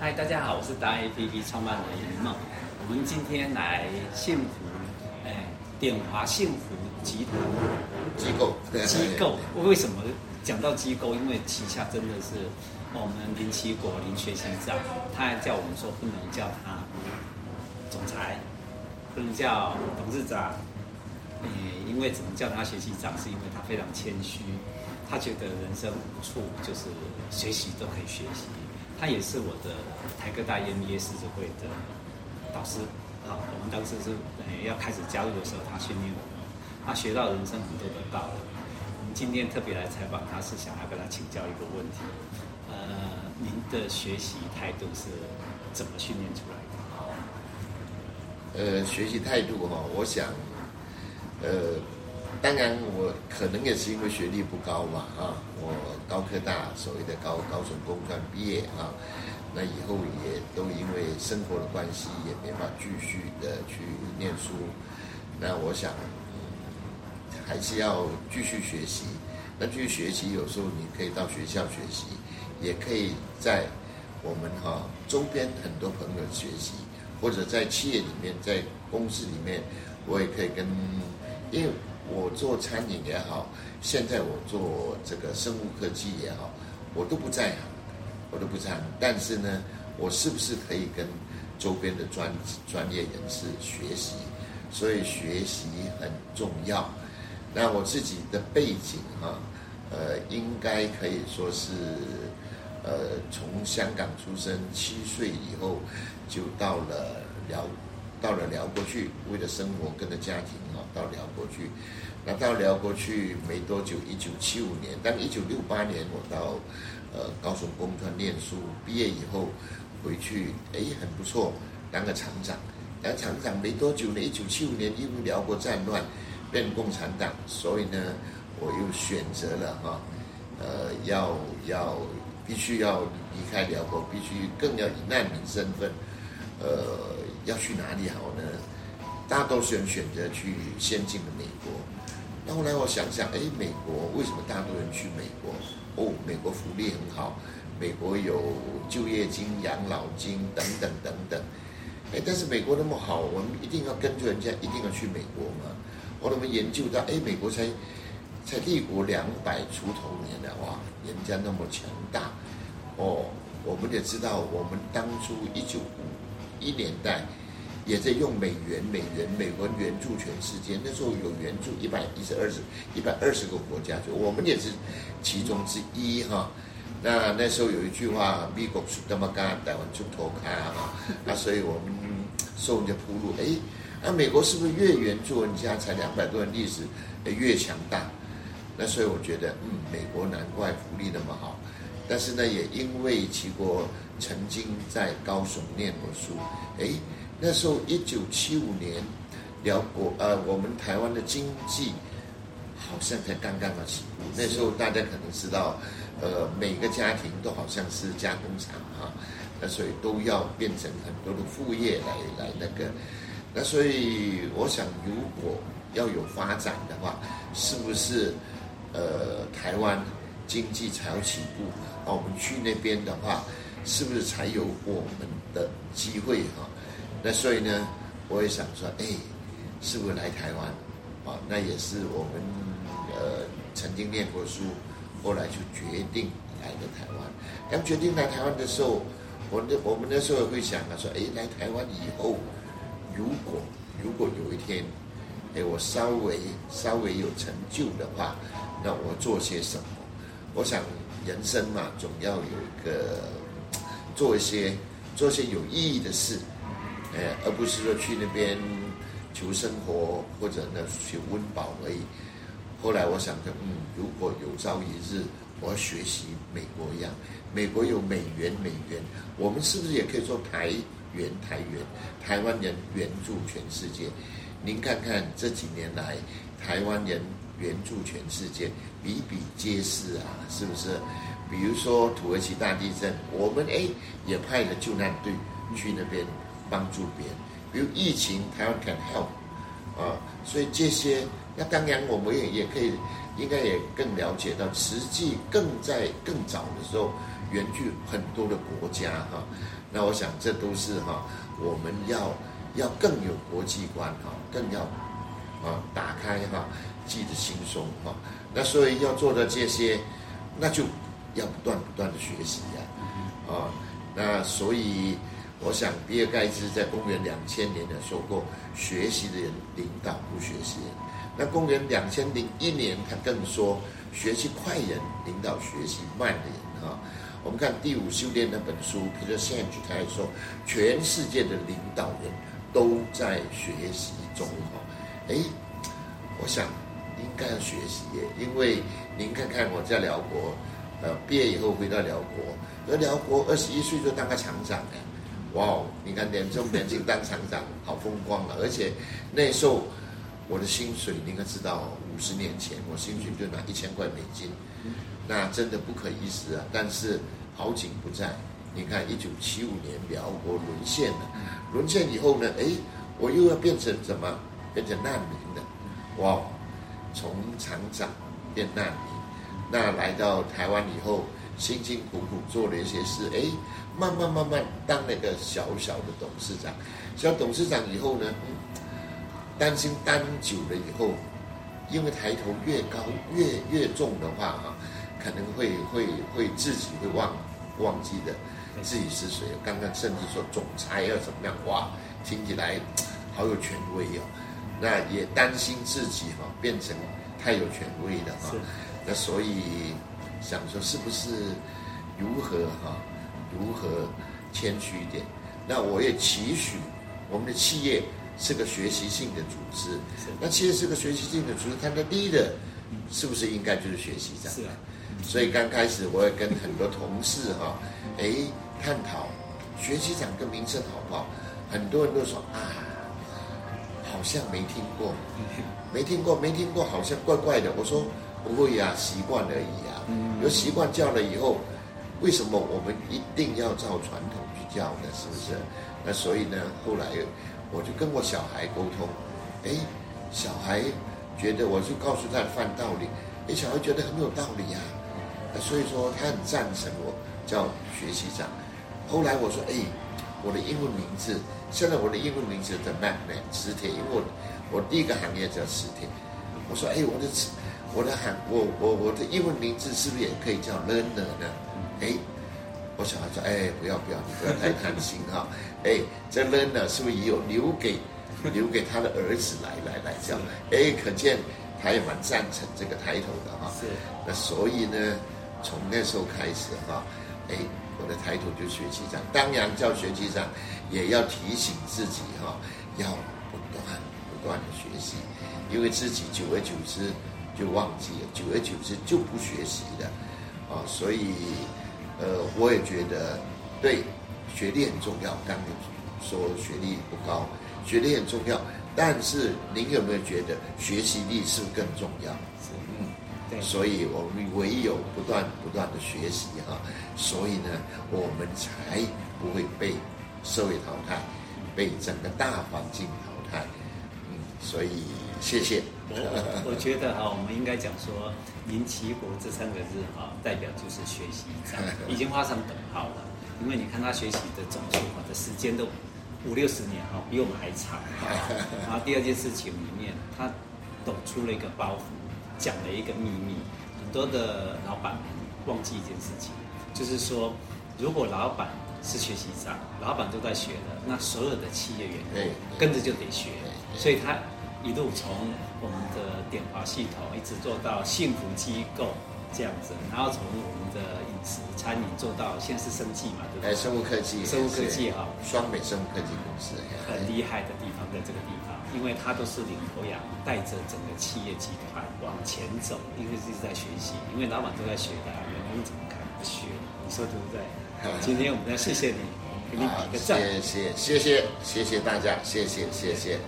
嗨，大家好，我是达 APP 创办人云梦。我们今天来幸福，哎，典华幸福集团机构机构。为什么讲到机构？因为旗下真的是我们林奇国林学习长，他还叫我们说不能叫他总裁，不能叫董事长。嗯，因为只能叫他学习长，是因为他非常谦虚。他觉得人生无处就是学习都可以学习，他也是我的台科大 MBA 师资会的导师啊。我们当时是要开始加入的时候，他训练我们，他学到人生很多的道理。我们今天特别来采访他，是想要跟他请教一个问题：呃，您的学习态度是怎么训练出来的？呃，学习态度哈，我想，呃。当然，我可能也是因为学历不高嘛，啊，我高科大所谓的高高雄工专毕业啊，那以后也都因为生活的关系，也没法继续的去念书。那我想，还是要继续学习。那继续学习，有时候你可以到学校学习，也可以在我们哈周边很多朋友学习，或者在企业里面，在公司里面，我也可以跟，因为。我做餐饮也好，现在我做这个生物科技也好，我都不在行，我都不在行。但是呢，我是不是可以跟周边的专专业人士学习？所以学习很重要。那我自己的背景哈，呃，应该可以说是，呃，从香港出生，七岁以后就到了寮。到了辽国去，为了生活，跟着家庭啊，到辽国去。那到辽国去没多久，一九七五年，但一九六八年我到呃高雄工专念书，毕业以后回去，哎，很不错，当个厂长。当厂长没多久呢，一九七五年因为辽国战乱，变共产党，所以呢，我又选择了哈，呃，要要必须要离开辽国，必须更要以难民身份，呃。要去哪里好呢？大多数人选择去先进的美国。那后来我想想，哎，美国为什么大多人去美国？哦，美国福利很好，美国有就业金、养老金等等等等。哎，但是美国那么好，我们一定要跟着人家，一定要去美国吗？后来我们研究到，哎，美国才才立国两百出头年了，哇，人家那么强大。哦，我们也知道，我们当初一九五。一年代也在用美元，美元，美国援助全世界。那时候有援助一百一十二十一百二十个国家，就我们也是其中之一哈。那那时候有一句话，美国是那么干，台湾出头开啊，那所以我们受人家铺路。哎，那美国是不是越援助人家才两百多年历史，越强大？那所以我觉得，嗯，美国难怪福利那么好。但是呢，也因为齐国曾经在高雄念过书，哎，那时候一九七五年，辽国呃，我们台湾的经济好像才刚刚要起步。那时候大家可能知道，呃，每个家庭都好像是加工厂哈，那所以都要变成很多的副业来来那个。那所以我想，如果要有发展的话，是不是呃台湾经济才要起步？我们去那边的话，是不是才有我们的机会哈？那所以呢，我也想说，哎，是不是来台湾？啊，那也是我们呃曾经念过书，后来就决定来的台湾。刚决定来台湾的时候，我那我们那时候也会想啊，说，哎，来台湾以后，如果如果有一天，哎，我稍微稍微有成就的话，那我做些什么？我想。人生嘛，总要有一个做一些做一些有意义的事，呃，而不是说去那边求生活或者呢求温饱而已。后来我想着，嗯，如果有朝一日我要学习美国一样，美国有美元，美元，我们是不是也可以做台元，台元？台湾人援助全世界。您看看这几年来，台湾人。援助全世界，比比皆是啊，是不是？比如说土耳其大地震，我们哎也派了救难队去那边帮助别人。比如疫情，台湾 can help 啊，所以这些，那当然我们也也可以，应该也更了解到，实际更在更早的时候，援助很多的国家哈。那我想这都是哈，我们要要更有国际观哈，更要啊打开哈记得轻松哈。那所以要做的这些，那就要不断不断的学习呀啊。那所以我想，比尔盖茨在公元两千年的说过，学习的人领导不学习人。那公元两千零一年，他更说，学习快人领导学习慢的人啊。我们看《第五修炼》那本书，比如说现在他还说，全世界的领导人都在学习中哈。哎，我想应该要学习耶，因为您看看我在辽国，呃，毕业以后回到辽国，而辽国二十一岁就当个厂长哎，哇哦，你看年这么年轻当厂长，好风光啊，而且那时候我的薪水，你应该知道，五十年前我薪水就拿一千块美金。那真的不可一世啊！但是好景不在，你看，一九七五年辽国沦陷了，沦陷以后呢，哎，我又要变成什么？变成难民的，哇！从厂长变难民，那来到台湾以后，辛辛苦苦做了一些事，哎，慢慢慢慢当了一个小小的董事长，小董事长以后呢，担心当久了以后，因为抬头越高越越重的话，哈。可能会会会自己会忘忘记的，自己是谁？刚刚甚至说总裁要怎么样？哇，听起来好有权威哦。那也担心自己哈变成太有权威了哈。那所以想说是不是如何哈如何谦虚一点？那我也期许我们的企业是个学习性的组织。那企业是个学习性的组织，它的 leader 是不是应该就是学习长？是啊。所以刚开始我也跟很多同事哈，哎，探讨学习长跟名声好不好？很多人都说啊，好像没听过，没听过，没听过，好像怪怪的。我说不会呀，习惯而已呀。有习惯叫了以后，为什么我们一定要照传统去叫呢？是不是？那所以呢，后来我就跟我小孩沟通，哎，小孩觉得我就告诉他犯道理，哎，小孩觉得很有道理呀。那所以说他很赞成我叫学习长。后来我说，哎，我的英文名字，现在我的英文名字叫 Magnet 磁铁，因为我我第一个行业叫磁铁。我说，哎，我的磁，我的行，我我我的英文名字是不是也可以叫 Learner 呢？哎，我小孩说，哎，不要不要，你不要太贪心哈。哎，这 Learner 是不是也有留给留给他的儿子来来来叫？哎，可见他也蛮赞成这个抬头的哈。是。那所以呢？从那时候开始哈，哎，我的抬头就学习长。当然叫学习长，也要提醒自己哈，要不断不断的学习，因为自己久而久之就忘记了，久而久之就不学习了，啊，所以呃，我也觉得对学历很重要。刚刚说学历不高，学历很重要，但是您有没有觉得学习力是不是更重要？嗯所以我们唯有不断不断的学习哈，所以呢，我们才不会被社会淘汰，被整个大环境淘汰。嗯，所以谢谢。我我觉得哈，我们应该讲说“林奇国”这三个字哈，代表就是学习，已经画上等号了。因为你看他学习的总数哈的时间都五六十年哈，比我们还长。然后第二件事情里面，他抖出了一个包袱。讲了一个秘密，很多的老板忘记一件事情，就是说，如果老板是学习长，老板都在学的，那所有的企业员工跟着就得学，所以他一路从我们的点华系统一直做到幸福机构。这样子，然后从我们的饮食餐饮做到现在是生技嘛，对不对？哎，生物科技，生物科技哈，双美生物科技公司很厉害的地方在这个地方，因为它都是领头羊，带着整个企业集团往前走，因为一直在学习，因为老板都在学的，员工怎么可能不学？你说对不对？今天我们要谢谢你，给你比个赞，谢谢谢谢谢谢大家，谢谢谢谢。